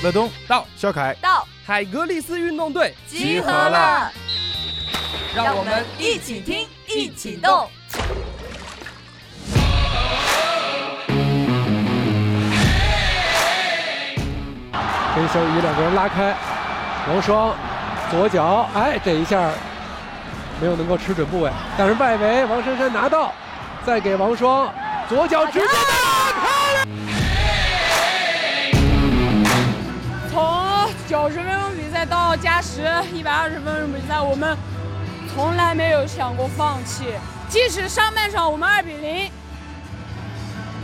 乐东到，肖凯到，海格力斯运动队集合了，让我们一起听，一起动。跟肖宇两个人拉开，王双左脚，哎，这一下没有能够吃准部位，但是外围王珊珊拿到，再给王双左脚直接九十分钟比赛到加时一百二十分钟比赛，我们从来没有想过放弃。即使上半场我们二比零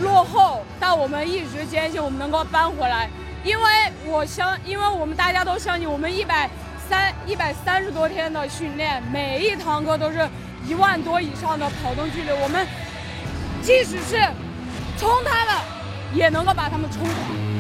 落后，但我们一直坚信我们能够扳回来。因为我相，因为我们大家都相信，我们一百三一百三十多天的训练，每一堂课都是一万多以上的跑动距离，我们即使是冲他们，也能够把他们冲垮。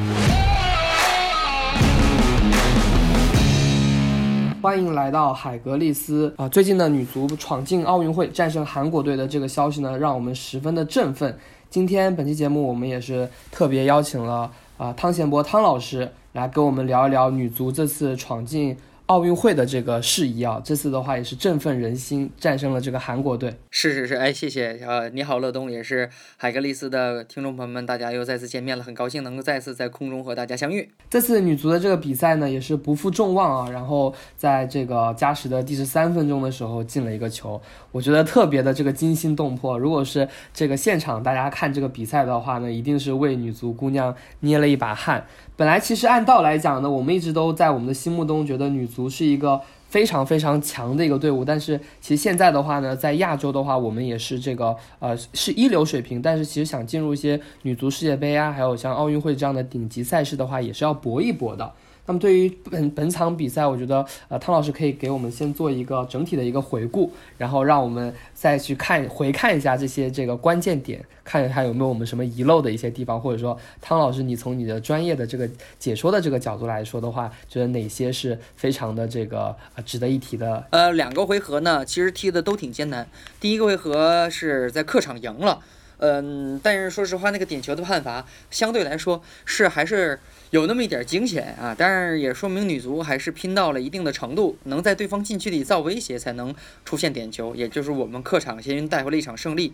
欢迎来到海格力斯啊！最近的女足闯进奥运会，战胜韩国队的这个消息呢，让我们十分的振奋。今天本期节目，我们也是特别邀请了。啊，汤贤博汤老师来跟我们聊一聊女足这次闯进。奥运会的这个事宜啊，这次的话也是振奋人心，战胜了这个韩国队。是是是，哎，谢谢呃，你好，乐东，也是海格力斯的听众朋友们，大家又再次见面了，很高兴能够再次在空中和大家相遇。这次女足的这个比赛呢，也是不负众望啊，然后在这个加时的第十三分钟的时候进了一个球，我觉得特别的这个惊心动魄。如果是这个现场大家看这个比赛的话呢，一定是为女足姑娘捏了一把汗。本来其实按道来讲呢，我们一直都在我们的心目中觉得女足是一个非常非常强的一个队伍，但是其实现在的话呢，在亚洲的话，我们也是这个呃是一流水平，但是其实想进入一些女足世界杯啊，还有像奥运会这样的顶级赛事的话，也是要搏一搏的。那么对于本本场比赛，我觉得呃汤老师可以给我们先做一个整体的一个回顾，然后让我们再去看回看一下这些这个关键点，看一看有没有我们什么遗漏的一些地方，或者说汤老师你从你的专业的这个解说的这个角度来说的话，觉得哪些是非常的这个呃值得一提的？呃，两个回合呢，其实踢的都挺艰难。第一个回合是在客场赢了，嗯，但是说实话，那个点球的判罚相对来说是还是。有那么一点惊险啊，但是也说明女足还是拼到了一定的程度，能在对方禁区里造威胁，才能出现点球，也就是我们客场先带回了一场胜利。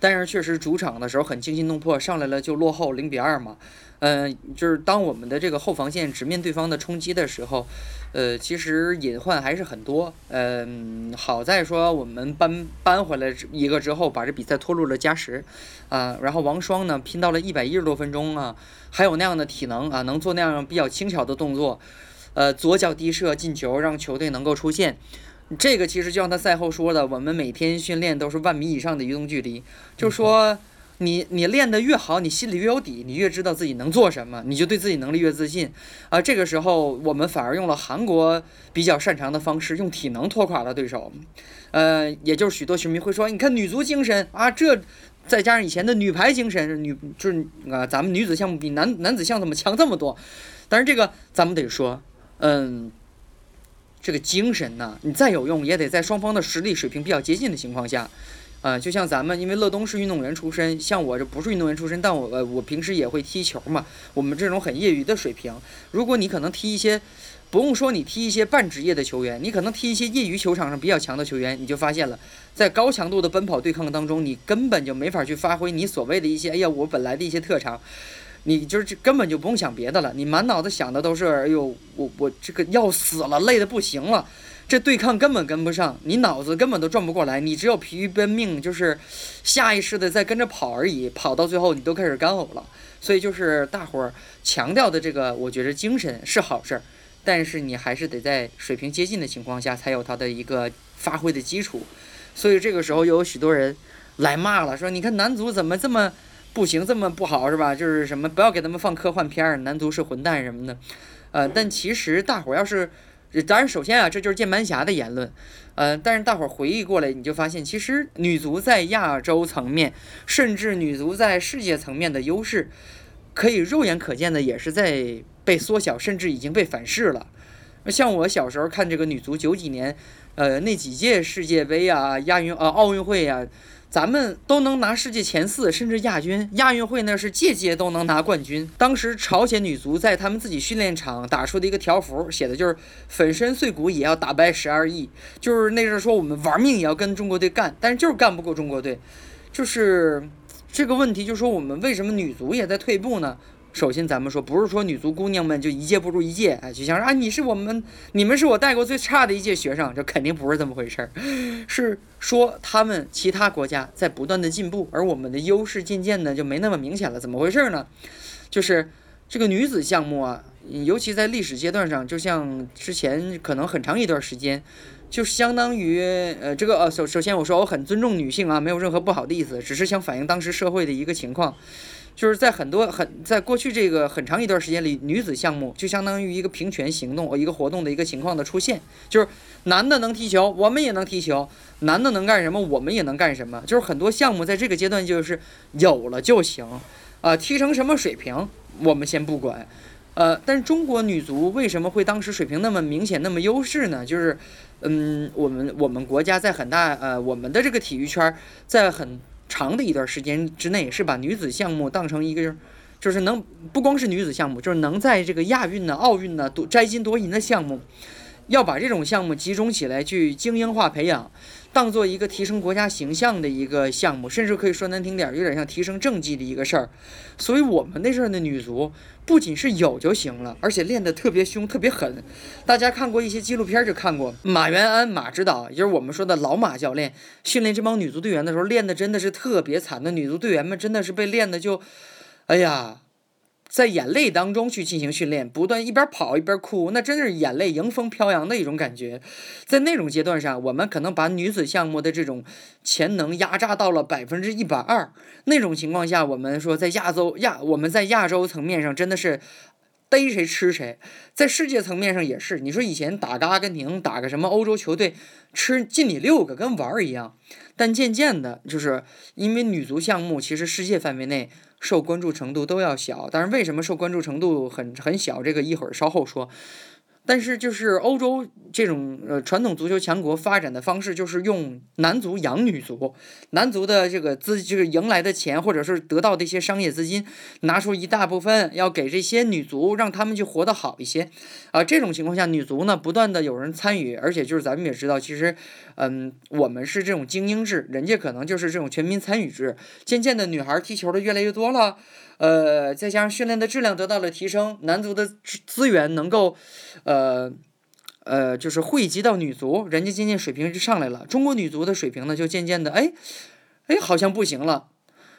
但是确实主场的时候很惊心动魄，上来了就落后零比二嘛。嗯，就是当我们的这个后防线直面对方的冲击的时候，呃，其实隐患还是很多。嗯，好在说我们扳扳回来一个之后，把这比赛拖入了加时，啊，然后王霜呢拼到了一百一十多分钟啊，还有那样的体能啊，能做那样比较轻巧的动作，呃，左脚低射进球，让球队能够出线。这个其实就像他赛后说的，我们每天训练都是万米以上的移动距离，就是说。你你练得越好，你心里越有底，你越知道自己能做什么，你就对自己能力越自信。啊，这个时候我们反而用了韩国比较擅长的方式，用体能拖垮了对手。呃，也就是许多球迷会说，你看女足精神啊，这再加上以前的女排精神，女就是啊，咱们女子项目比男男子项目怎么强这么多？但是这个咱们得说，嗯，这个精神呢，你再有用，也得在双方的实力水平比较接近的情况下。啊，就像咱们，因为乐东是运动员出身，像我这不是运动员出身，但我呃我平时也会踢球嘛。我们这种很业余的水平，如果你可能踢一些，不用说你踢一些半职业的球员，你可能踢一些业余球场上比较强的球员，你就发现了，在高强度的奔跑对抗当中，你根本就没法去发挥你所谓的一些，哎呀，我本来的一些特长，你就是根本就不用想别的了，你满脑子想的都是，哎呦，我我这个要死了，累的不行了。这对抗根本跟不上，你脑子根本都转不过来，你只有疲于奔命，就是下意识的在跟着跑而已。跑到最后，你都开始干呕了。所以就是大伙儿强调的这个，我觉得精神是好事儿，但是你还是得在水平接近的情况下才有它的一个发挥的基础。所以这个时候又有许多人来骂了，说你看男足怎么这么不行，这么不好是吧？就是什么不要给他们放科幻片儿，男足是混蛋什么的。呃，但其实大伙儿要是。当然，首先啊，这就是键盘侠的言论，呃，但是大伙儿回忆过来，你就发现，其实女足在亚洲层面，甚至女足在世界层面的优势，可以肉眼可见的也是在被缩小，甚至已经被反噬了。像我小时候看这个女足九几年，呃，那几届世界杯啊、亚运啊、奥运会啊，咱们都能拿世界前四，甚至亚军。亚运会那是届届都能拿冠军。当时朝鲜女足在他们自己训练场打出的一个条幅，写的就是“粉身碎骨也要打败十二亿”，就是那阵说我们玩命也要跟中国队干，但是就是干不过中国队。就是这个问题，就是说我们为什么女足也在退步呢？首先，咱们说不是说女足姑娘们就一届不如一届，哎，就像说啊，你是我们，你们是我带过最差的一届学生，这肯定不是这么回事儿，是说他们其他国家在不断的进步，而我们的优势渐渐的就没那么明显了。怎么回事呢？就是这个女子项目啊，尤其在历史阶段上，就像之前可能很长一段时间，就相当于呃，这个呃，首首先我说我很尊重女性啊，没有任何不好的意思，只是想反映当时社会的一个情况。就是在很多很在过去这个很长一段时间里，女子项目就相当于一个平权行动、一个活动的一个情况的出现。就是男的能踢球，我们也能踢球；男的能干什么，我们也能干什么。就是很多项目在这个阶段就是有了就行，啊，踢成什么水平我们先不管，呃，但是中国女足为什么会当时水平那么明显、那么优势呢？就是，嗯，我们我们国家在很大呃，我们的这个体育圈在很。长的一段时间之内，是把女子项目当成一个，就是能不光是女子项目，就是能在这个亚运呢、奥运呢夺摘金夺银的项目，要把这种项目集中起来去精英化培养。当做一个提升国家形象的一个项目，甚至可以说难听点，有点像提升政绩的一个事儿。所以，我们那阵儿的女足不仅是有就行了，而且练得特别凶、特别狠。大家看过一些纪录片就看过，马元安马指导，也就是我们说的老马教练，训练这帮女足队员的时候，练得真的是特别惨那。女足队员们真的是被练得就，哎呀。在眼泪当中去进行训练，不断一边跑一边哭，那真的是眼泪迎风飘扬的一种感觉。在那种阶段上，我们可能把女子项目的这种潜能压榨到了百分之一百二。那种情况下，我们说在亚洲亚，我们在亚洲层面上真的是逮谁吃谁。在世界层面上也是，你说以前打个阿根廷，打个什么欧洲球队，吃进你六个跟玩儿一样。但渐渐的，就是因为女足项目其实世界范围内。受关注程度都要小，但是为什么受关注程度很很小？这个一会儿稍后说。但是就是欧洲这种呃传统足球强国发展的方式，就是用男足养女足，男足的这个资就是赢来的钱，或者是得到的一些商业资金，拿出一大部分要给这些女足，让他们去活得好一些。啊，这种情况下，女足呢不断的有人参与，而且就是咱们也知道，其实，嗯，我们是这种精英制，人家可能就是这种全民参与制，渐渐的女孩踢球的越来越多了。呃，再加上训练的质量得到了提升，男足的资资源能够，呃，呃，就是汇集到女足，人家渐渐水平就上来了。中国女足的水平呢，就渐渐的，哎，哎，好像不行了。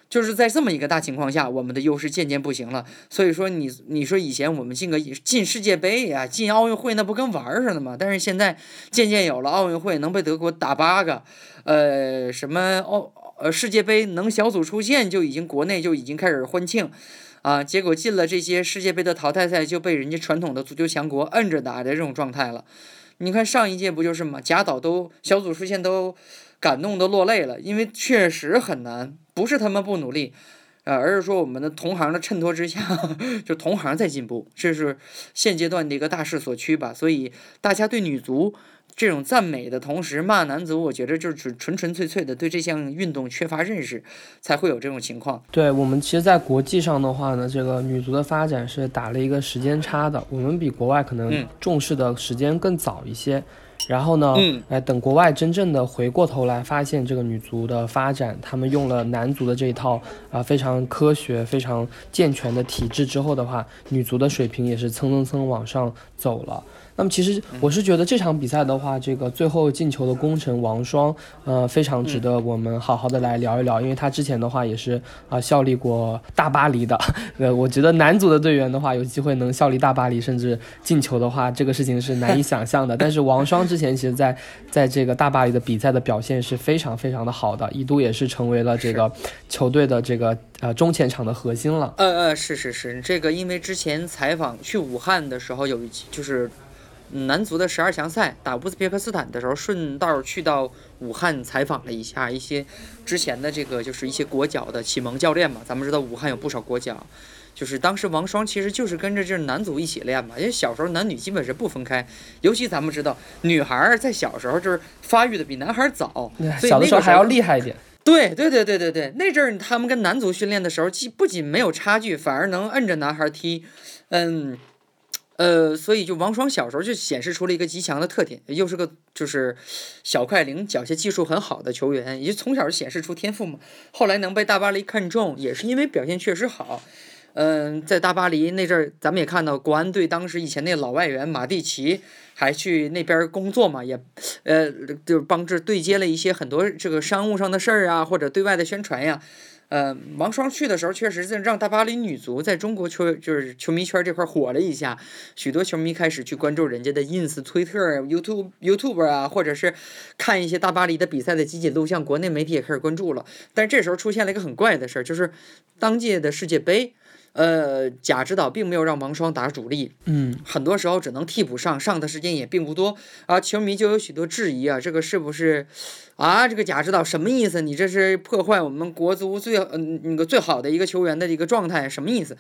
就是在这么一个大情况下，我们的优势渐渐不行了。所以说，你你说以前我们进个进世界杯呀，进奥运会那不跟玩儿似的吗？但是现在渐渐有了奥运会，能被德国打八个，呃，什么奥。呃，世界杯能小组出线就已经国内就已经开始欢庆，啊，结果进了这些世界杯的淘汰赛就被人家传统的足球强国摁着打的这种状态了。你看上一届不就是吗？贾岛都小组出线都感动的落泪了，因为确实很难，不是他们不努力，呃，而是说我们的同行的衬托之下，就同行在进步，这是现阶段的一个大势所趋吧。所以大家对女足。这种赞美的同时骂男足，我觉得就是纯纯纯粹粹的对这项运动缺乏认识，才会有这种情况。对我们，其实，在国际上的话呢，这个女足的发展是打了一个时间差的，我们比国外可能重视的时间更早一些。然后呢，哎，等国外真正的回过头来发现这个女足的发展，他们用了男足的这一套啊非常科学、非常健全的体制之后的话，女足的水平也是蹭蹭蹭往上走了。那么其实我是觉得这场比赛的话，这个最后进球的功臣王霜，呃，非常值得我们好好的来聊一聊，因为他之前的话也是啊效力过大巴黎的。呃，我觉得男足的队员的话，有机会能效力大巴黎，甚至进球的话，这个事情是难以想象的。但是王霜之前其实在在这个大巴黎的比赛的表现是非常非常的好的，一度也是成为了这个球队的这个呃中前场的核心了。呃呃，是是是，这个因为之前采访去武汉的时候有一期就是。男足的十二强赛打乌兹别克斯坦的时候，顺道去到武汉采访了一下一些之前的这个就是一些国脚的启蒙教练嘛。咱们知道武汉有不少国脚，就是当时王霜其实就是跟着这男足一起练嘛。因为小时候男女基本是不分开，尤其咱们知道女孩在小时候就是发育的比男孩早，小的时候还要厉害一点。对对对对对对，那阵儿他们跟男足训练的时候，既不仅没有差距，反而能摁着男孩踢，嗯。呃，所以就王双小时候就显示出了一个极强的特点，又是个就是小快灵、脚下技术很好的球员，也就从小就显示出天赋嘛。后来能被大巴黎看中，也是因为表现确实好。嗯，在大巴黎那阵儿，咱们也看到国安队当时以前那老外援马蒂奇还去那边工作嘛，也呃就是帮着对接了一些很多这个商务上的事儿啊，或者对外的宣传呀。呃，王霜去的时候，确实是让大巴黎女足在中国球就是球迷圈这块火了一下，许多球迷开始去关注人家的 ins、推特、YouTube、YouTube 啊，或者是看一些大巴黎的比赛的集锦录像，国内媒体也开始关注了。但这时候出现了一个很怪的事儿，就是当届的世界杯。呃，贾指导并没有让王霜打主力，嗯，很多时候只能替补上，上的时间也并不多啊。球迷就有许多质疑啊，这个是不是啊？这个贾指导什么意思？你这是破坏我们国足最嗯那个最好的一个球员的一个状态，什么意思？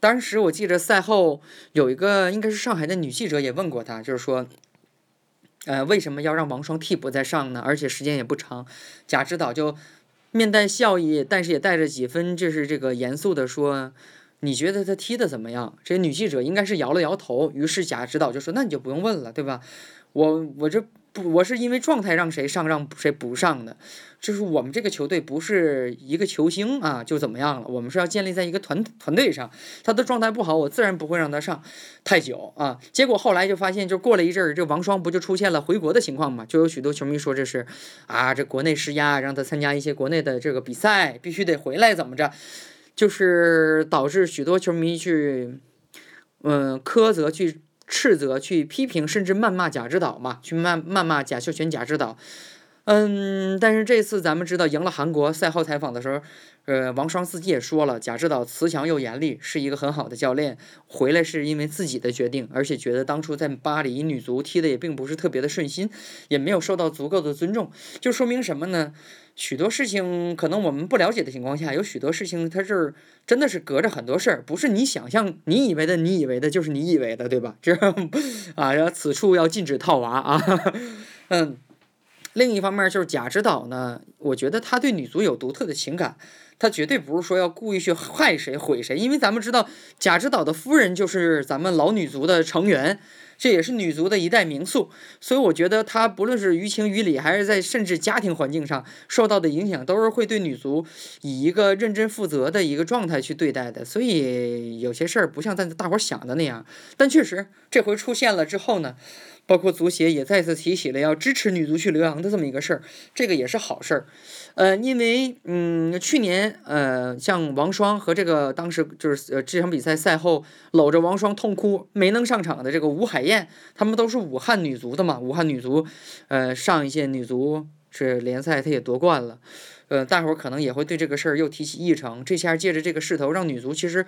当时我记着赛后有一个应该是上海的女记者也问过他，就是说，呃，为什么要让王霜替补再上呢？而且时间也不长。贾指导就面带笑意，但是也带着几分就是这个严肃的说。你觉得他踢的怎么样？这女记者应该是摇了摇头。于是贾指导就说：“那你就不用问了，对吧？我我这不我是因为状态让谁上让谁不上的。就是我们这个球队不是一个球星啊就怎么样了？我们是要建立在一个团团队上。他的状态不好，我自然不会让他上太久啊。结果后来就发现，就过了一阵儿，这王霜不就出现了回国的情况嘛？就有许多球迷说这是啊，这国内施压让他参加一些国内的这个比赛，必须得回来怎么着？”就是导致许多球迷去，嗯，苛责、去斥责、去批评，甚至谩骂贾指导嘛，去谩谩骂贾秀全、贾指导。嗯，但是这次咱们知道赢了韩国，赛后采访的时候。呃，王霜自己也说了，贾指导慈祥又严厉，是一个很好的教练。回来是因为自己的决定，而且觉得当初在巴黎女足踢的也并不是特别的顺心，也没有受到足够的尊重。就说明什么呢？许多事情可能我们不了解的情况下，有许多事情它是真的是隔着很多事儿，不是你想象、你以为的，你以为的就是你以为的，对吧？这啊，然后此处要禁止套娃啊，嗯。另一方面就是贾指导呢，我觉得他对女足有独特的情感。他绝对不是说要故意去害谁毁谁，因为咱们知道贾指导的夫人就是咱们老女足的成员，这也是女足的一代名宿，所以我觉得他不论是于情于理，还是在甚至家庭环境上受到的影响，都是会对女足以一个认真负责的一个状态去对待的。所以有些事儿不像咱大伙儿想的那样，但确实这回出现了之后呢。包括足协也再次提起了要支持女足去留洋的这么一个事儿，这个也是好事儿。呃，因为嗯，去年呃，像王霜和这个当时就是呃这场比赛赛后搂着王霜痛哭没能上场的这个吴海燕，他们都是武汉女足的嘛。武汉女足，呃，上一届女足是联赛她也夺冠了，呃，大伙儿可能也会对这个事儿又提起议程。这下借着这个势头，让女足其实。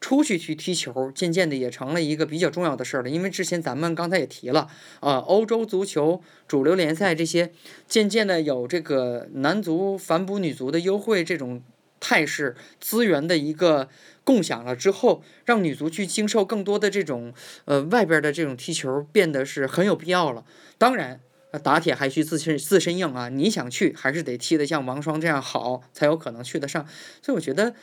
出去去踢球，渐渐的也成了一个比较重要的事儿了。因为之前咱们刚才也提了啊，欧洲足球主流联赛这些渐渐的有这个男足反哺女足的优惠这种态势，资源的一个共享了之后，让女足去经受更多的这种呃外边的这种踢球，变得是很有必要了。当然，打铁还需自身自身硬啊，你想去还是得踢得像王霜这样好，才有可能去得上。所以我觉得。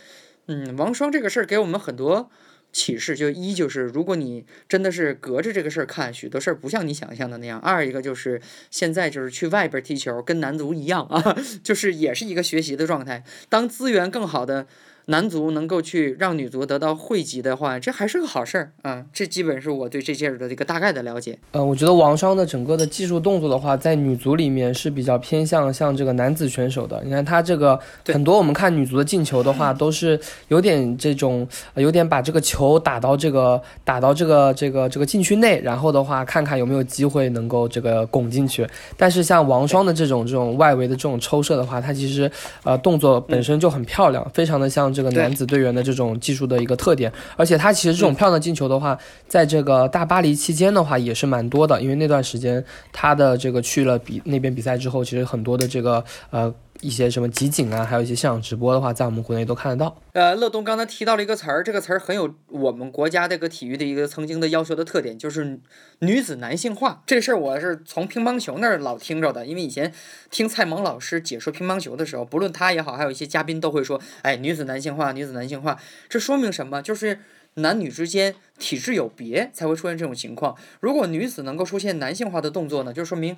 嗯，王双这个事儿给我们很多启示，就一就是如果你真的是隔着这个事儿看，许多事儿不像你想象的那样；二一个就是现在就是去外边踢球，跟男足一样啊，就是也是一个学习的状态。当资源更好的。男足能够去让女足得到汇集的话，这还是个好事儿啊！这基本是我对这件事的一个大概的了解。呃，我觉得王霜的整个的技术动作的话，在女足里面是比较偏向像这个男子选手的。你看他这个很多，我们看女足的进球的话，都是有点这种，有点把这个球打到这个打到这个这个这个禁区内，然后的话看看有没有机会能够这个拱进去。但是像王霜的这种这种外围的这种抽射的话，它其实呃动作本身就很漂亮，非常的像。这个男子队员的这种技术的一个特点，而且他其实这种漂亮的进球的话，在这个大巴黎期间的话也是蛮多的，因为那段时间他的这个去了比那边比赛之后，其实很多的这个呃。一些什么集锦啊，还有一些现场直播的话，在我们国内都看得到。呃，乐东刚才提到了一个词儿，这个词儿很有我们国家这个体育的一个曾经的要求的特点，就是女子男性化。这事儿我是从乒乓球那儿老听着的，因为以前听蔡萌老师解说乒乓球的时候，不论他也好，还有一些嘉宾都会说，哎，女子男性化，女子男性化，这说明什么？就是男女之间体质有别才会出现这种情况。如果女子能够出现男性化的动作呢，就说明。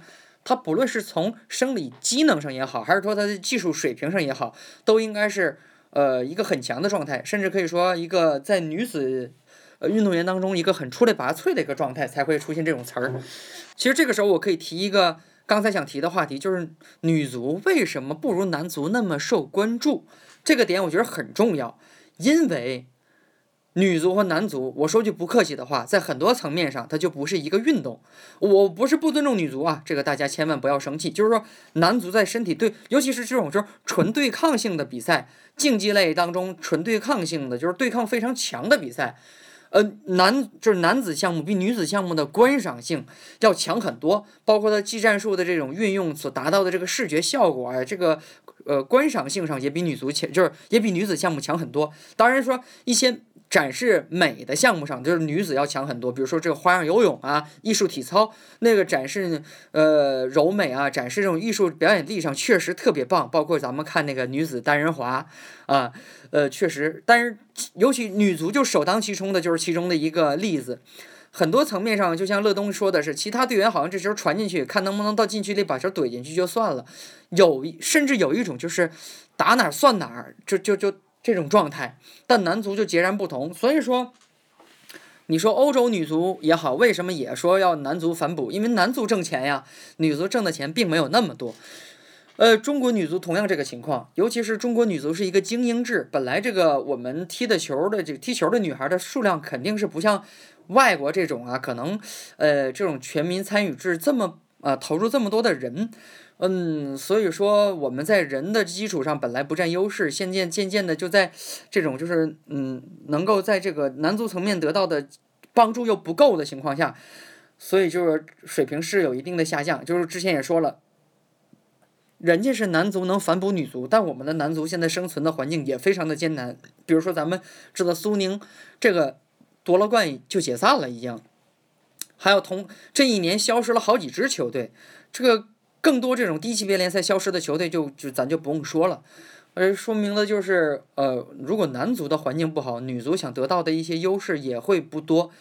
他不论是从生理机能上也好，还是说他的技术水平上也好，都应该是呃一个很强的状态，甚至可以说一个在女子呃运动员当中一个很出类拔萃的一个状态，才会出现这种词儿。其实这个时候我可以提一个刚才想提的话题，就是女足为什么不如男足那么受关注？这个点我觉得很重要，因为。女足和男足，我说句不客气的话，在很多层面上，它就不是一个运动。我不是不尊重女足啊，这个大家千万不要生气。就是说，男足在身体对，尤其是这种就是纯对抗性的比赛，竞技类当中纯对抗性的，就是对抗非常强的比赛，呃，男就是男子项目比女子项目的观赏性要强很多，包括它技战术的这种运用所达到的这个视觉效果啊，这个呃观赏性上也比女足强，就是也比女子项目强很多。当然说一些。展示美的项目上，就是女子要强很多。比如说这个花样游泳啊，艺术体操那个展示呃柔美啊，展示这种艺术表演力上确实特别棒。包括咱们看那个女子单人滑啊，呃确实，但是尤其女足就首当其冲的就是其中的一个例子。很多层面上，就像乐东说的是，其他队员好像这球传进去，看能不能到禁区里把球怼进去就算了。有甚至有一种就是打哪算哪，就就就。这种状态，但男足就截然不同。所以说，你说欧洲女足也好，为什么也说要男足反哺？因为男足挣钱呀，女足挣的钱并没有那么多。呃，中国女足同样这个情况，尤其是中国女足是一个精英制，本来这个我们踢的球的这个踢球的女孩的数量肯定是不像外国这种啊，可能呃这种全民参与制这么啊投入这么多的人。嗯，所以说我们在人的基础上本来不占优势，渐渐渐渐的就在这种就是嗯，能够在这个男足层面得到的帮助又不够的情况下，所以就是水平是有一定的下降。就是之前也说了，人家是男足能反哺女足，但我们的男足现在生存的环境也非常的艰难。比如说咱们知道苏宁这个夺了冠就解散了已经，还有同这一年消失了好几支球队，这个。更多这种低级别联赛消失的球队，就就咱就不用说了，而说明了就是，呃，如果男足的环境不好，女足想得到的一些优势也会不多，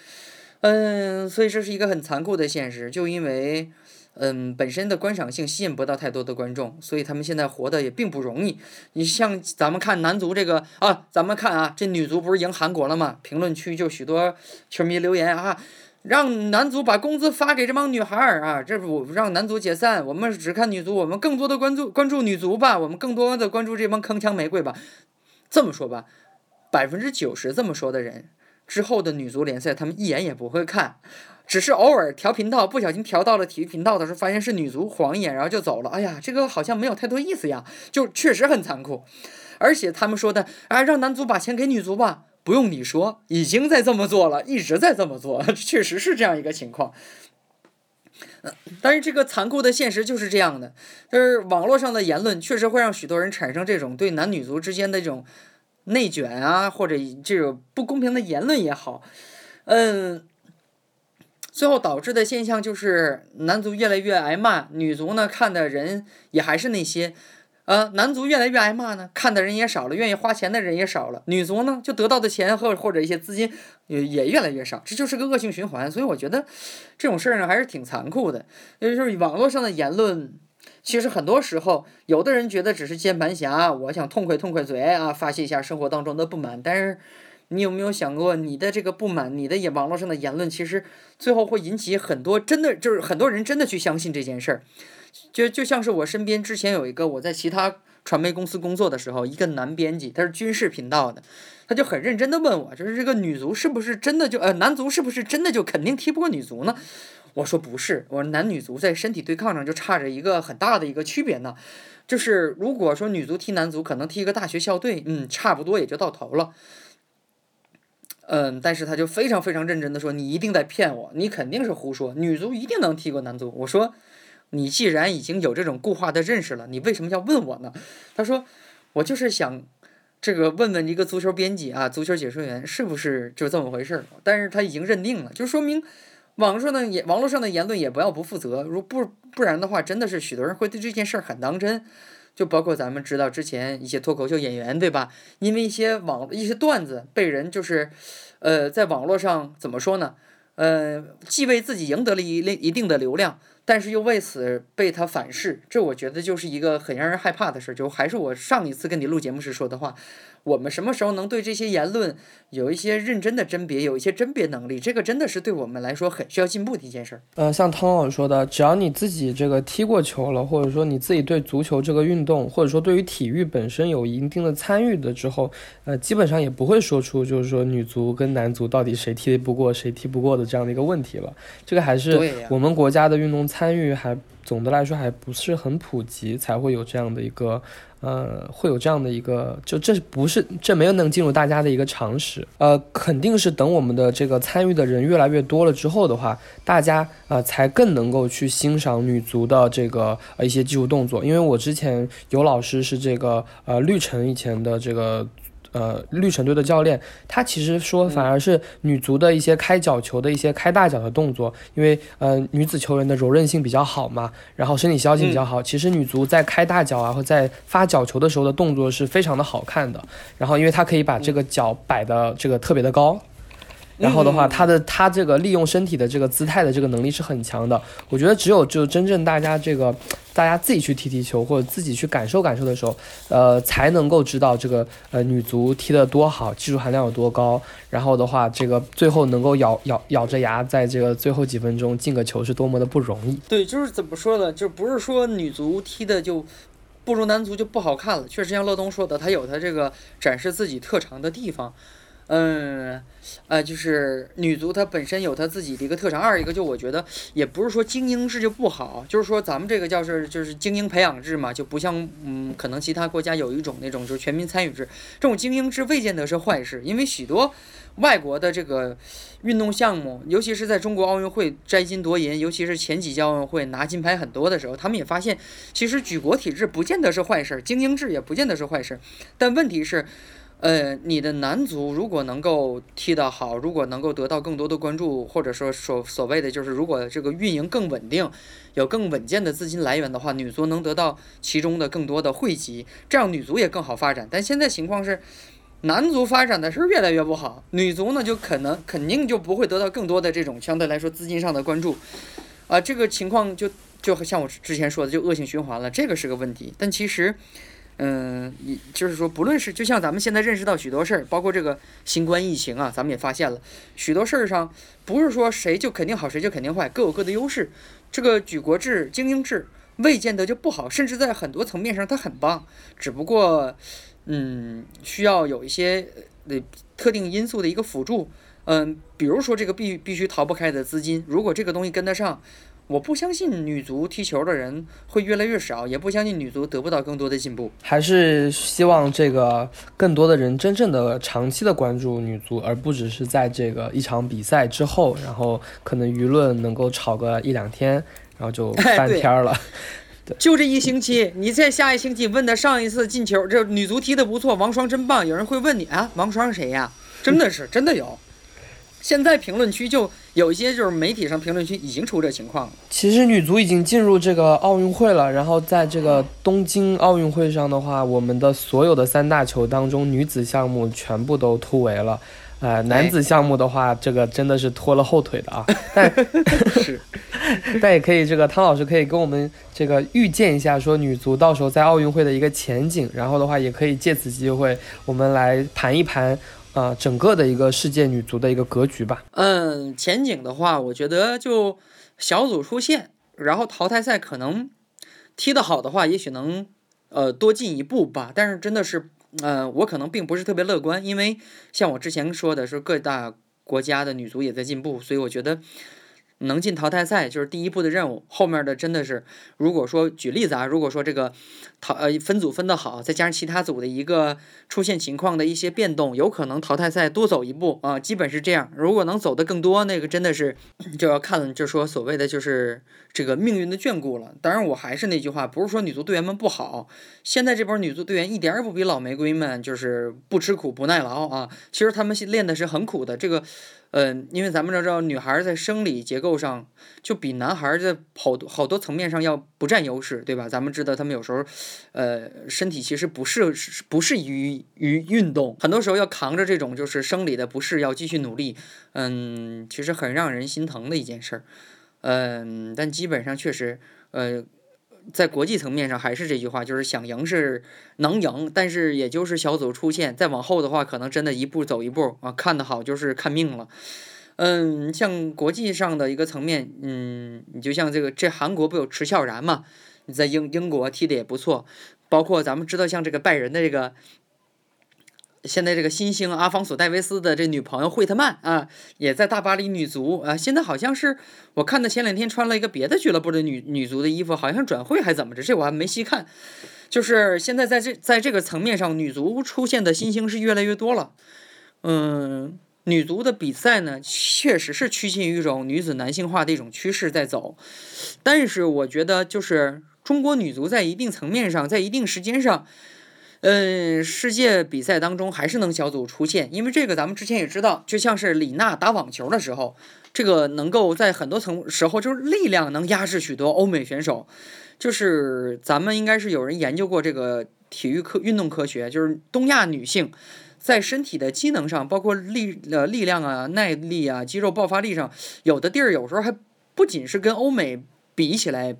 嗯，所以这是一个很残酷的现实。就因为，嗯，本身的观赏性吸引不到太多的观众，所以他们现在活的也并不容易。你像咱们看男足这个啊，咱们看啊，这女足不是赢韩国了吗？评论区就许多球迷留言啊。让男足把工资发给这帮女孩儿啊！这不让男足解散，我们只看女足，我们更多的关注关注女足吧，我们更多的关注这帮铿锵玫瑰吧。这么说吧，百分之九十这么说的人，之后的女足联赛他们一眼也不会看，只是偶尔调频道，不小心调到了体育频道的时候，发现是女足，晃一眼然后就走了。哎呀，这个好像没有太多意思呀，就确实很残酷。而且他们说的啊，让男足把钱给女足吧。不用你说，已经在这么做了，一直在这么做，确实是这样一个情况。但是这个残酷的现实就是这样的，就是网络上的言论确实会让许多人产生这种对男女足之间的这种内卷啊，或者这种不公平的言论也好，嗯，最后导致的现象就是男足越来越挨骂，女足呢看的人也还是那些。呃，男足越来越挨骂呢，看的人也少了，愿意花钱的人也少了。女足呢，就得到的钱或或者一些资金也也越来越少，这就是个恶性循环。所以我觉得这种事儿呢还是挺残酷的。就是网络上的言论，其实很多时候，有的人觉得只是键盘侠，我想痛快痛快嘴啊，发泄一下生活当中的不满。但是你有没有想过，你的这个不满，你的也网络上的言论，其实最后会引起很多真的就是很多人真的去相信这件事儿。就就像是我身边之前有一个我在其他传媒公司工作的时候，一个男编辑，他是军事频道的，他就很认真的问我，就是这个女足是不是真的就呃男足是不是真的就肯定踢不过女足呢？我说不是，我说男女足在身体对抗上就差着一个很大的一个区别呢，就是如果说女足踢男足，可能踢一个大学校队，嗯，差不多也就到头了。嗯，但是他就非常非常认真的说，你一定在骗我，你肯定是胡说，女足一定能踢过男足。我说。你既然已经有这种固化的认识了，你为什么要问我呢？他说，我就是想这个问问一个足球编辑啊，足球解说员是不是就这么回事儿？但是他已经认定了，就说明网上的言网络上的言论也不要不负责，如不不然的话，真的是许多人会对这件事儿很当真。就包括咱们知道之前一些脱口秀演员，对吧？因为一些网一些段子被人就是，呃，在网络上怎么说呢？呃，既为自己赢得了一一定的流量，但是又为此被他反噬，这我觉得就是一个很让人害怕的事。就还是我上一次跟你录节目时说的话，我们什么时候能对这些言论有一些认真的甄别，有一些甄别能力，这个真的是对我们来说很需要进步的一件事儿。呃，像汤老师说的，只要你自己这个踢过球了，或者说你自己对足球这个运动，或者说对于体育本身有一定的参与的之后，呃，基本上也不会说出就是说女足跟男足到底谁踢不过谁踢不过的这样的一个问题了。这个还是我们国家的运动参与还总的来说还不是很普及，才会有这样的一个。呃，会有这样的一个，就这不是这没有能进入大家的一个常识，呃，肯定是等我们的这个参与的人越来越多了之后的话，大家呃才更能够去欣赏女足的这个呃一些技术动作。因为我之前有老师是这个呃绿城以前的这个。呃，绿城队的教练，他其实说反而是女足的一些开角球的一些开大脚的动作，因为呃女子球员的柔韧性比较好嘛，然后身体消息比较好。其实女足在开大脚啊或在发角球的时候的动作是非常的好看的。然后因为她可以把这个脚摆的这个特别的高，然后的话，他的他这个利用身体的这个姿态的这个能力是很强的。我觉得只有就真正大家这个大家自己去踢踢球或者自己去感受感受的时候，呃，才能够知道这个呃女足踢得多好，技术含量有多高。然后的话，这个最后能够咬咬咬着牙在这个最后几分钟进个球是多么的不容易。对，就是怎么说呢？就不是说女足踢的就不如男足就不好看了。确实像乐东说的，他有他这个展示自己特长的地方。嗯，呃，就是女足她本身有她自己的一个特长。二一个就我觉得也不是说精英制就不好，就是说咱们这个叫是就是精英培养制嘛，就不像嗯可能其他国家有一种那种就是全民参与制，这种精英制未见得是坏事，因为许多外国的这个运动项目，尤其是在中国奥运会摘金夺银，尤其是前几届奥运会拿金牌很多的时候，他们也发现，其实举国体制不见得是坏事，精英制也不见得是坏事。但问题是，呃，你的男足如果能够踢得好，如果能够得到更多的关注，或者说所所谓的就是如果这个运营更稳定，有更稳健的资金来源的话，女足能得到其中的更多的汇集，这样女足也更好发展。但现在情况是。男足发展的是越来越不好，女足呢就可能肯定就不会得到更多的这种相对来说资金上的关注，啊，这个情况就就像我之前说的，就恶性循环了，这个是个问题。但其实，嗯，你就是说，不论是就像咱们现在认识到许多事儿，包括这个新冠疫情啊，咱们也发现了许多事儿上，不是说谁就肯定好，谁就肯定坏，各有各的优势。这个举国制、精英制未见得就不好，甚至在很多层面上它很棒，只不过。嗯，需要有一些呃特定因素的一个辅助，嗯，比如说这个必必须逃不开的资金，如果这个东西跟得上，我不相信女足踢球的人会越来越少，也不相信女足得不到更多的进步。还是希望这个更多的人真正的长期的关注女足，而不只是在这个一场比赛之后，然后可能舆论能够吵个一两天，然后就翻篇儿了。就这一星期，你在下一星期问他上一次进球，这女足踢得不错，王霜真棒，有人会问你啊，王霜谁呀？真的是真的有。现在评论区就有一些就是媒体上评论区已经出这情况了。其实女足已经进入这个奥运会了，然后在这个东京奥运会上的话，我们的所有的三大球当中，女子项目全部都突围了。呃，男子项目的话，这个真的是拖了后腿的啊。但是，但也可以，这个汤老师可以跟我们这个预见一下，说女足到时候在奥运会的一个前景。然后的话，也可以借此机会，我们来盘一盘啊、呃，整个的一个世界女足的一个格局吧。嗯，前景的话，我觉得就小组出线，然后淘汰赛可能踢得好的话，也许能呃多进一步吧。但是真的是。呃，我可能并不是特别乐观，因为像我之前说的是各大国家的女足也在进步，所以我觉得能进淘汰赛就是第一步的任务，后面的真的是，如果说举例子啊，如果说这个淘呃分组分得好，再加上其他组的一个出现情况的一些变动，有可能淘汰赛多走一步啊，基本是这样。如果能走得更多，那个真的是就要看，就说所谓的就是这个命运的眷顾了。当然，我还是那句话，不是说女足队员们不好，现在这波女足队员一点也不比老玫瑰们就是不吃苦不耐劳啊，其实他们练的是很苦的，这个。嗯，因为咱们都知道，女孩在生理结构上就比男孩在好多好多层面上要不占优势，对吧？咱们知道，他们有时候，呃，身体其实不适不适于于运动，很多时候要扛着这种就是生理的不适，要继续努力。嗯，其实很让人心疼的一件事儿。嗯，但基本上确实，呃。在国际层面上还是这句话，就是想赢是能赢，但是也就是小组出线，再往后的话，可能真的一步走一步啊，看得好就是看命了。嗯，像国际上的一个层面，嗯，你就像这个，这韩国不有池孝然嘛？你在英英国踢的也不错，包括咱们知道像这个拜仁的这个。现在这个新星阿方索戴维斯的这女朋友惠特曼啊，也在大巴黎女足啊。现在好像是我看她前两天穿了一个别的俱乐部的女女足的衣服，好像转会还怎么着？这我还没细看。就是现在在这在这个层面上，女足出现的新星是越来越多了。嗯，女足的比赛呢，确实是趋近于一种女子男性化的一种趋势在走。但是我觉得，就是中国女足在一定层面上，在一定时间上。嗯，世界比赛当中还是能小组出线，因为这个咱们之前也知道，就像是李娜打网球的时候，这个能够在很多层时候就是力量能压制许多欧美选手，就是咱们应该是有人研究过这个体育科运动科学，就是东亚女性在身体的机能上，包括力呃力量啊、耐力啊、肌肉爆发力上，有的地儿有时候还不仅是跟欧美比起来。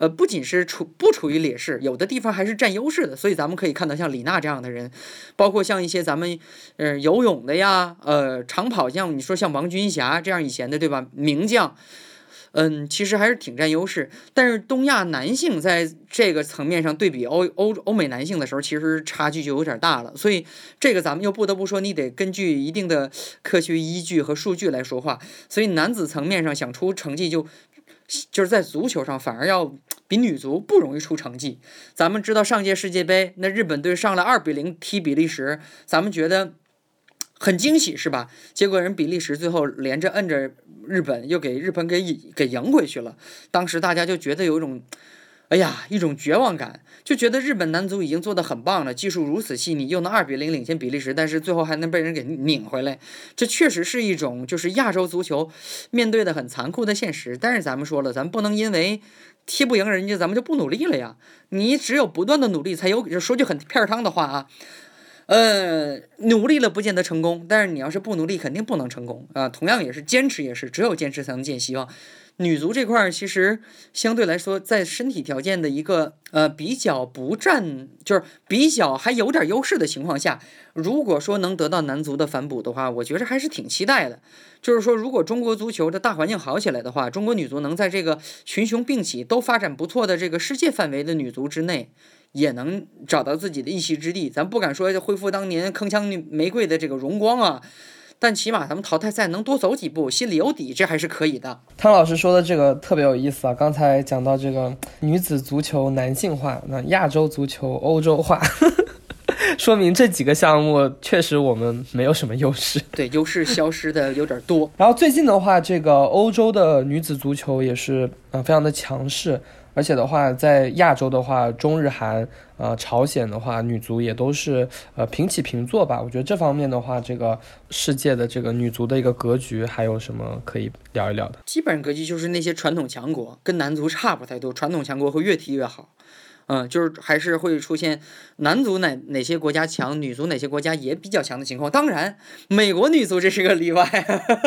呃，不仅是处不处于劣势，有的地方还是占优势的。所以咱们可以看到，像李娜这样的人，包括像一些咱们，呃，游泳的呀，呃，长跑，像你说像王军霞这样以前的，对吧？名将，嗯，其实还是挺占优势。但是东亚男性在这个层面上对比欧欧欧美男性的时候，其实差距就有点大了。所以这个咱们又不得不说，你得根据一定的科学依据和数据来说话。所以男子层面上想出成绩就。就是在足球上反而要比女足不容易出成绩。咱们知道上届世界杯那日本队上来二比零踢比利时，咱们觉得很惊喜是吧？结果人比利时最后连着摁着日本，又给日本给给赢回去了。当时大家就觉得有一种。哎呀，一种绝望感，就觉得日本男足已经做得很棒了，技术如此细腻，又能二比零领先比利时，但是最后还能被人给拧回来，这确实是一种就是亚洲足球面对的很残酷的现实。但是咱们说了，咱不能因为踢不赢人家，咱们就不努力了呀。你只有不断的努力，才有。说句很片儿汤的话啊，呃，努力了不见得成功，但是你要是不努力，肯定不能成功啊。同样也是坚持，也是只有坚持才能见希望。女足这块儿其实相对来说，在身体条件的一个呃比较不占，就是比较还有点优势的情况下，如果说能得到男足的反哺的话，我觉着还是挺期待的。就是说，如果中国足球的大环境好起来的话，中国女足能在这个群雄并起、都发展不错的这个世界范围的女足之内，也能找到自己的一席之地。咱不敢说恢复当年铿锵玫瑰的这个荣光啊。但起码咱们淘汰赛能多走几步，心里有底，这还是可以的。汤老师说的这个特别有意思啊！刚才讲到这个女子足球男性化，那亚洲足球欧洲化，说明这几个项目确实我们没有什么优势。对，优势消失的有点多。然后最近的话，这个欧洲的女子足球也是啊，非常的强势。而且的话，在亚洲的话，中日韩，呃，朝鲜的话，女足也都是呃平起平坐吧。我觉得这方面的话，这个世界的这个女足的一个格局，还有什么可以聊一聊的？基本格局就是那些传统强国跟男足差不太多，传统强国会越踢越好。嗯，就是还是会出现男足哪哪些国家强，女足哪些国家也比较强的情况。当然，美国女足这是个例外，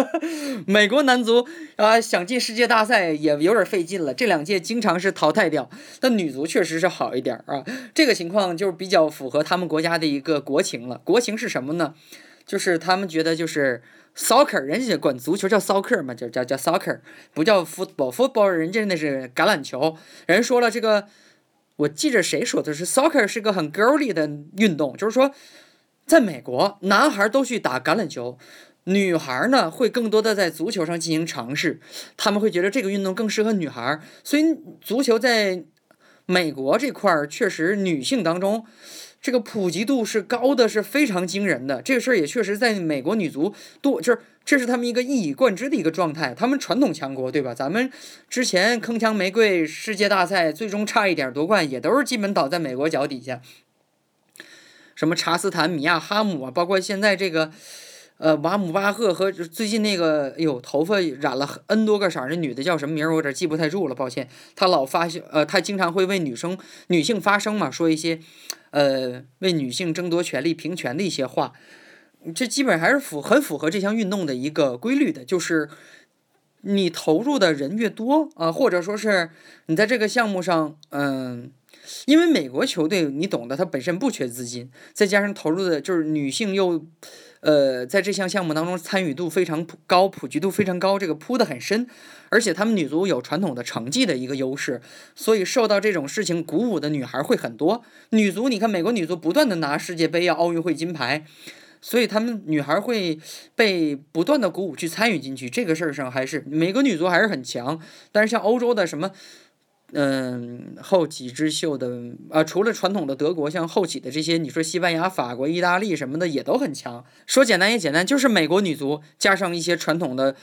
美国男足啊想进世界大赛也有点费劲了，这两届经常是淘汰掉。但女足确实是好一点啊，这个情况就比较符合他们国家的一个国情了。国情是什么呢？就是他们觉得就是 soccer，人家管足球叫 soccer 嘛，叫叫叫 soccer，不叫 football，football 人家那是橄榄球。人说了这个。我记着谁说的是，soccer 是个很 girly 的运动，就是说，在美国，男孩都去打橄榄球，女孩呢会更多的在足球上进行尝试，他们会觉得这个运动更适合女孩，所以足球在美国这块儿确实女性当中。这个普及度是高的，是非常惊人的。这个事儿也确实在美国女足多，就是这是他们一个一以贯之的一个状态。他们传统强国，对吧？咱们之前铿锵玫瑰世界大赛最终差一点夺冠，也都是基本倒在美国脚底下。什么查斯坦、米亚、哈姆啊，包括现在这个。呃，瓦姆巴赫和最近那个，哎呦，头发染了 N 多个色儿那女的叫什么名儿？我有点记不太住了，抱歉。她老发，呃，她经常会为女生、女性发声嘛，说一些，呃，为女性争夺权利、平权的一些话。这基本还是符很符合这项运动的一个规律的，就是你投入的人越多啊，或者说是你在这个项目上，嗯，因为美国球队你懂得，它本身不缺资金，再加上投入的就是女性又。呃，在这项项目当中，参与度非常高，普及度非常高，这个铺得很深，而且他们女足有传统的成绩的一个优势，所以受到这种事情鼓舞的女孩会很多。女足，你看美国女足不断的拿世界杯啊、奥运会金牌，所以他们女孩会被不断的鼓舞去参与进去，这个事儿上还是美国女足还是很强。但是像欧洲的什么。嗯，后起之秀的啊，除了传统的德国，像后起的这些，你说西班牙、法国、意大利什么的也都很强。说简单也简单，就是美国女足加上一些传统的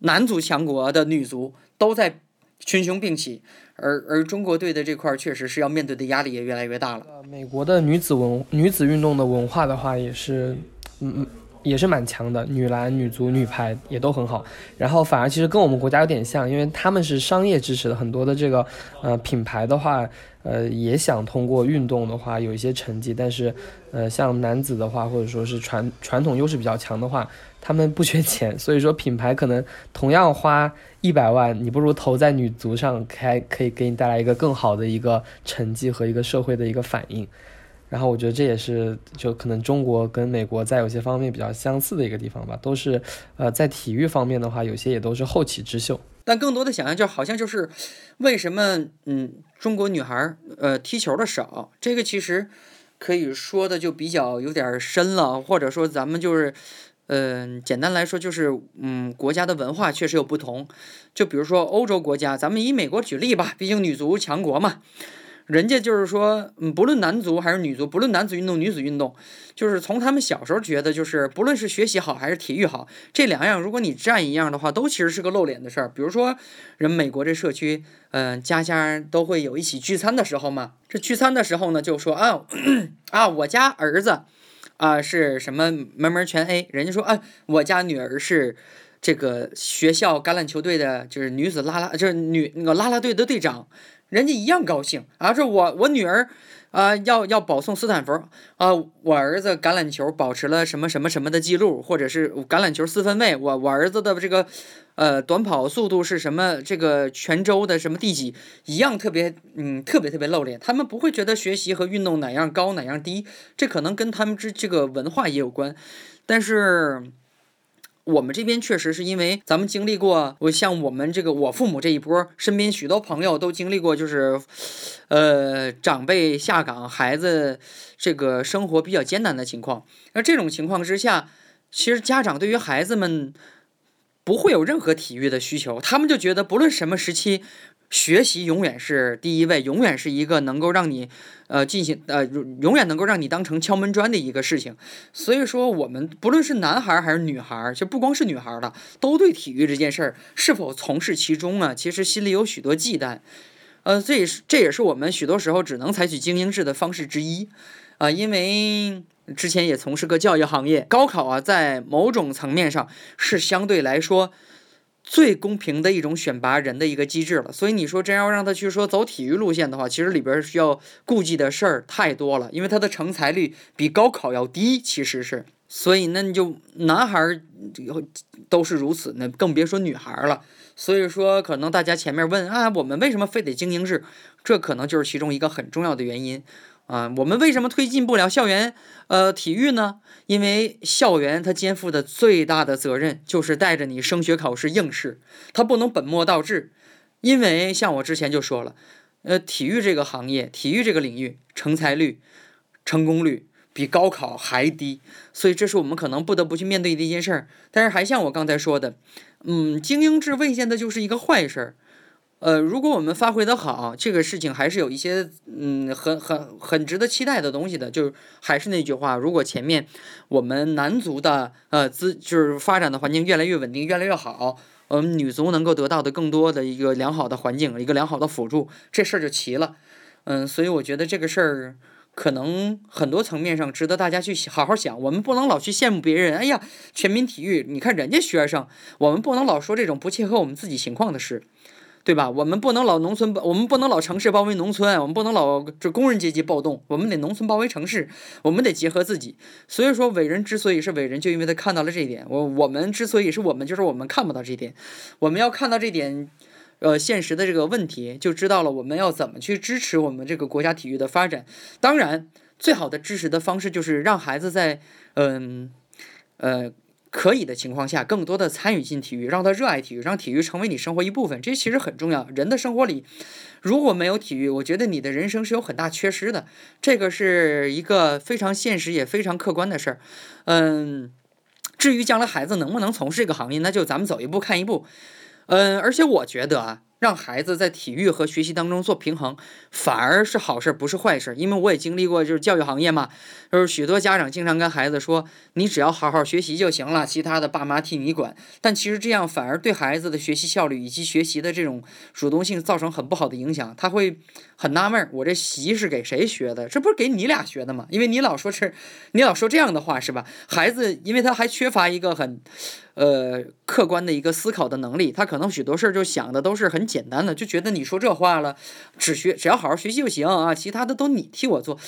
男足强国的女足都在群雄并起，而而中国队的这块确实是要面对的压力也越来越大了。美国的女子文女子运动的文化的话，也是嗯嗯。也是蛮强的，女篮、女足、女排也都很好。然后反而其实跟我们国家有点像，因为他们是商业支持的，很多的这个呃品牌的话，呃也想通过运动的话有一些成绩。但是呃像男子的话，或者说是传传统优势比较强的话，他们不缺钱，所以说品牌可能同样花一百万，你不如投在女足上，开可以给你带来一个更好的一个成绩和一个社会的一个反应。然后我觉得这也是就可能中国跟美国在有些方面比较相似的一个地方吧，都是呃在体育方面的话，有些也都是后起之秀。但更多的想象就好像就是为什么嗯中国女孩呃踢球的少，这个其实可以说的就比较有点深了，或者说咱们就是嗯简单来说就是嗯国家的文化确实有不同，就比如说欧洲国家，咱们以美国举例吧，毕竟女足强国嘛。人家就是说，嗯，不论男足还是女足，不论男子运动、女子运动，就是从他们小时候觉得，就是不论是学习好还是体育好，这两样，如果你占一样的话，都其实是个露脸的事儿。比如说，人美国这社区，嗯，家家都会有一起聚餐的时候嘛。这聚餐的时候呢，就说啊 啊，我家儿子啊是什么门门全 A，人家说啊，我家女儿是这个学校橄榄球队的，就是女子拉拉，就是女那个拉拉队的队长。人家一样高兴啊！说我我女儿，啊，要要保送斯坦福啊！我儿子橄榄球保持了什么什么什么的记录，或者是橄榄球四分卫，我我儿子的这个，呃，短跑速度是什么？这个全州的什么第几？一样特别，嗯，特别特别露脸。他们不会觉得学习和运动哪样高哪样低，这可能跟他们之这个文化也有关，但是。我们这边确实是因为咱们经历过，我像我们这个我父母这一波，身边许多朋友都经历过，就是，呃，长辈下岗，孩子这个生活比较艰难的情况。那这种情况之下，其实家长对于孩子们不会有任何体育的需求，他们就觉得不论什么时期。学习永远是第一位，永远是一个能够让你，呃，进行呃，永远能够让你当成敲门砖的一个事情。所以说，我们不论是男孩还是女孩，就不光是女孩了，都对体育这件事儿是否从事其中啊，其实心里有许多忌惮。呃，这也是这也是我们许多时候只能采取精英制的方式之一啊，因为之前也从事过教育行业，高考啊，在某种层面上是相对来说。最公平的一种选拔人的一个机制了，所以你说真要让他去说走体育路线的话，其实里边需要顾忌的事儿太多了，因为他的成才率比高考要低，其实是，所以那你就男孩儿都是如此，那更别说女孩了。所以说，可能大家前面问啊，我们为什么非得精英制？这可能就是其中一个很重要的原因。啊，我们为什么推进不了校园呃体育呢？因为校园它肩负的最大的责任就是带着你升学考试应试，它不能本末倒置。因为像我之前就说了，呃，体育这个行业，体育这个领域，成才率、成功率。比高考还低，所以这是我们可能不得不去面对的一件事儿。但是还像我刚才说的，嗯，精英制未见得就是一个坏事儿。呃，如果我们发挥的好，这个事情还是有一些嗯很很很值得期待的东西的。就是还是那句话，如果前面我们男足的呃资就是发展的环境越来越稳定，越来越好，我们女足能够得到的更多的一个良好的环境，一个良好的辅助，这事儿就齐了。嗯，所以我觉得这个事儿可能很多层面上值得大家去好好想。我们不能老去羡慕别人，哎呀，全民体育，你看人家学生，我们不能老说这种不切合我们自己情况的事。对吧？我们不能老农村，我们不能老城市包围农村，我们不能老这工人阶级暴动，我们得农村包围城市，我们得结合自己。所以说，伟人之所以是伟人，就因为他看到了这一点。我我们之所以是我们，就是我们看不到这一点。我们要看到这点，呃，现实的这个问题，就知道了我们要怎么去支持我们这个国家体育的发展。当然，最好的支持的方式就是让孩子在，嗯，呃。可以的情况下，更多的参与进体育，让他热爱体育，让体育成为你生活一部分，这其实很重要。人的生活里，如果没有体育，我觉得你的人生是有很大缺失的。这个是一个非常现实也非常客观的事儿。嗯，至于将来孩子能不能从事这个行业，那就咱们走一步看一步。嗯，而且我觉得啊。让孩子在体育和学习当中做平衡，反而是好事，不是坏事。因为我也经历过，就是教育行业嘛，就是许多家长经常跟孩子说：“你只要好好学习就行了，其他的爸妈替你管。”但其实这样反而对孩子的学习效率以及学习的这种主动性造成很不好的影响。他会很纳闷：我这习是给谁学的？这不是给你俩学的吗？因为你老说是，你老说这样的话是吧？孩子，因为他还缺乏一个很。呃，客观的一个思考的能力，他可能许多事儿就想的都是很简单的，就觉得你说这话了，只学只要好好学习就行啊，其他的都你替我做，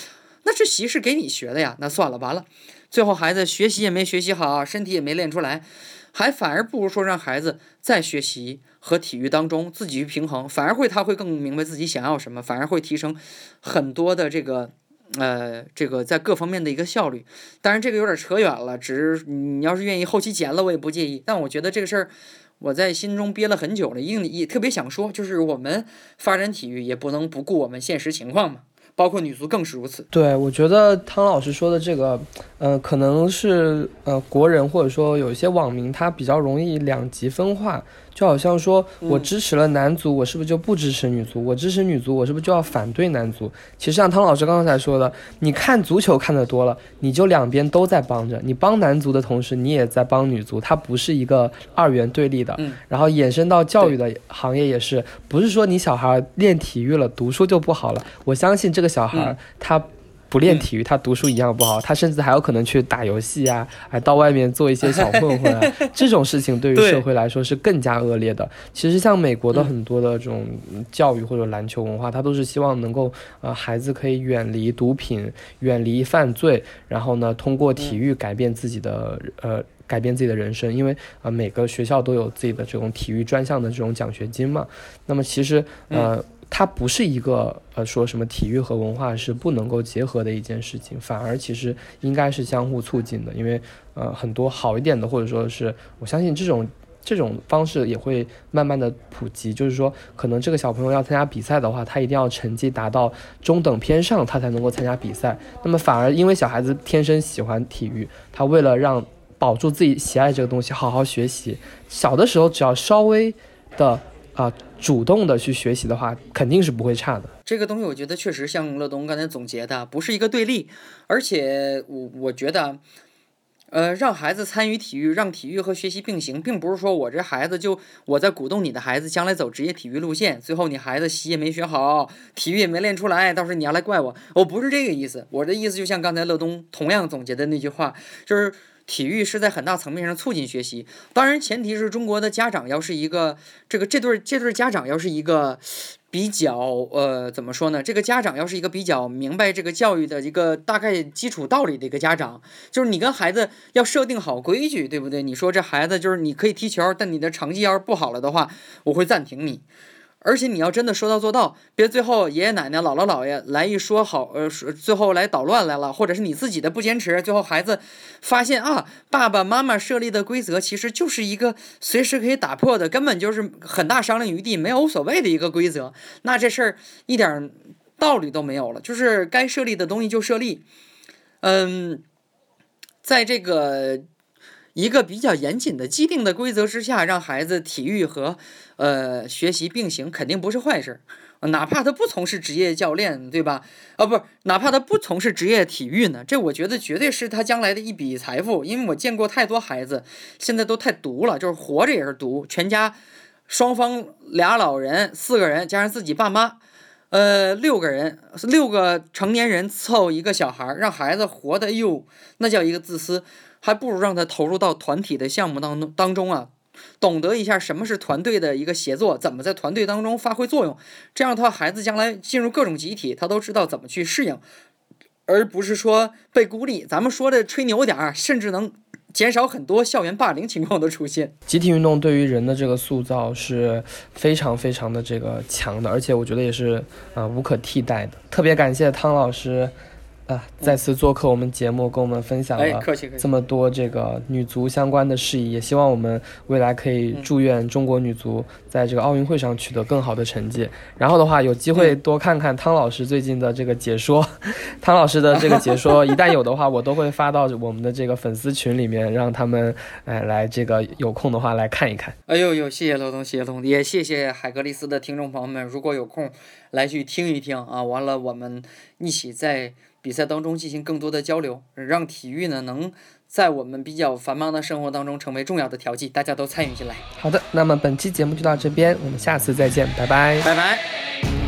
那这习是给你学的呀，那算了，完了，最后孩子学习也没学习好，身体也没练出来，还反而不如说让孩子在学习和体育当中自己去平衡，反而会他会更明白自己想要什么，反而会提升很多的这个。呃，这个在各方面的一个效率，当然这个有点扯远了。只是你要是愿意后期剪了，我也不介意。但我觉得这个事儿，我在心中憋了很久了，也也特别想说，就是我们发展体育也不能不顾我们现实情况嘛。包括女足更是如此。对，我觉得汤老师说的这个，呃，可能是呃国人或者说有一些网民他比较容易两极分化。就好像说，我支持了男足，我是不是就不支持女足？我支持女足，我是不是就要反对男足？其实像汤老师刚才说的，你看足球看得多了，你就两边都在帮着。你帮男足的同时，你也在帮女足，它不是一个二元对立的。然后衍生到教育的行业也是，不是说你小孩练体育了，读书就不好了。我相信这个小孩他。不练体育，他读书一样不好，他甚至还有可能去打游戏啊，还到外面做一些小混混啊，这种事情对于社会来说是更加恶劣的。其实像美国的很多的这种教育或者篮球文化，他都是希望能够呃孩子可以远离毒品，远离犯罪，然后呢通过体育改变自己的呃改变自己的人生，因为啊每个学校都有自己的这种体育专项的这种奖学金嘛。那么其实呃。它不是一个呃说什么体育和文化是不能够结合的一件事情，反而其实应该是相互促进的。因为呃很多好一点的，或者说是我相信这种这种方式也会慢慢的普及。就是说，可能这个小朋友要参加比赛的话，他一定要成绩达到中等偏上，他才能够参加比赛。那么反而因为小孩子天生喜欢体育，他为了让保住自己喜爱这个东西，好好学习，小的时候只要稍微的。啊，主动的去学习的话，肯定是不会差的。这个东西，我觉得确实像乐东刚才总结的，不是一个对立。而且，我我觉得，呃，让孩子参与体育，让体育和学习并行，并不是说我这孩子就我在鼓动你的孩子将来走职业体育路线，最后你孩子习也没学好，体育也没练出来，到时候你要来怪我，我不是这个意思。我的意思就像刚才乐东同样总结的那句话，就是。体育是在很大层面上促进学习，当然前提是中国的家长要是一个这个这对这对家长要是一个比较呃怎么说呢？这个家长要是一个比较明白这个教育的一个大概基础道理的一个家长，就是你跟孩子要设定好规矩，对不对？你说这孩子就是你可以踢球，但你的成绩要是不好了的话，我会暂停你。而且你要真的说到做到，别最后爷爷奶奶、姥姥姥爷来一说好，呃，说最后来捣乱来了，或者是你自己的不坚持，最后孩子发现啊，爸爸妈妈设立的规则其实就是一个随时可以打破的，根本就是很大商量余地、没有所谓的一个规则，那这事儿一点道理都没有了，就是该设立的东西就设立。嗯，在这个一个比较严谨的既定的规则之下，让孩子体育和呃学习并行，肯定不是坏事儿。哪怕他不从事职业教练，对吧？啊，不是，哪怕他不从事职业体育呢，这我觉得绝对是他将来的一笔财富。因为我见过太多孩子，现在都太独了，就是活着也是独，全家双方俩老人四个人加上自己爸妈，呃，六个人六个成年人凑一个小孩，让孩子活的哟，那叫一个自私，还不如让他投入到团体的项目当中当中啊。懂得一下什么是团队的一个协作，怎么在团队当中发挥作用，这样的话，孩子将来进入各种集体，他都知道怎么去适应，而不是说被孤立。咱们说的吹牛点儿，甚至能减少很多校园霸凌情况的出现。集体运动对于人的这个塑造是非常非常的这个强的，而且我觉得也是呃无可替代的。特别感谢汤老师。啊，再次做客我们节目，跟我们分享了这么多这个女足相关的事宜，也希望我们未来可以祝愿中国女足在这个奥运会上取得更好的成绩。然后的话，有机会多看看汤老师最近的这个解说，汤老师的这个解说，一旦有的话，我都会发到我们的这个粉丝群里面，让他们哎来这个有空的话来看一看。哎呦呦，谢谢罗东，谢谢东，也谢谢海格力斯的听众朋友们，如果有空来去听一听啊，完了我们一起在。比赛当中进行更多的交流，让体育呢能在我们比较繁忙的生活当中成为重要的调剂，大家都参与进来。好的，那么本期节目就到这边，我们下次再见，拜拜，拜拜。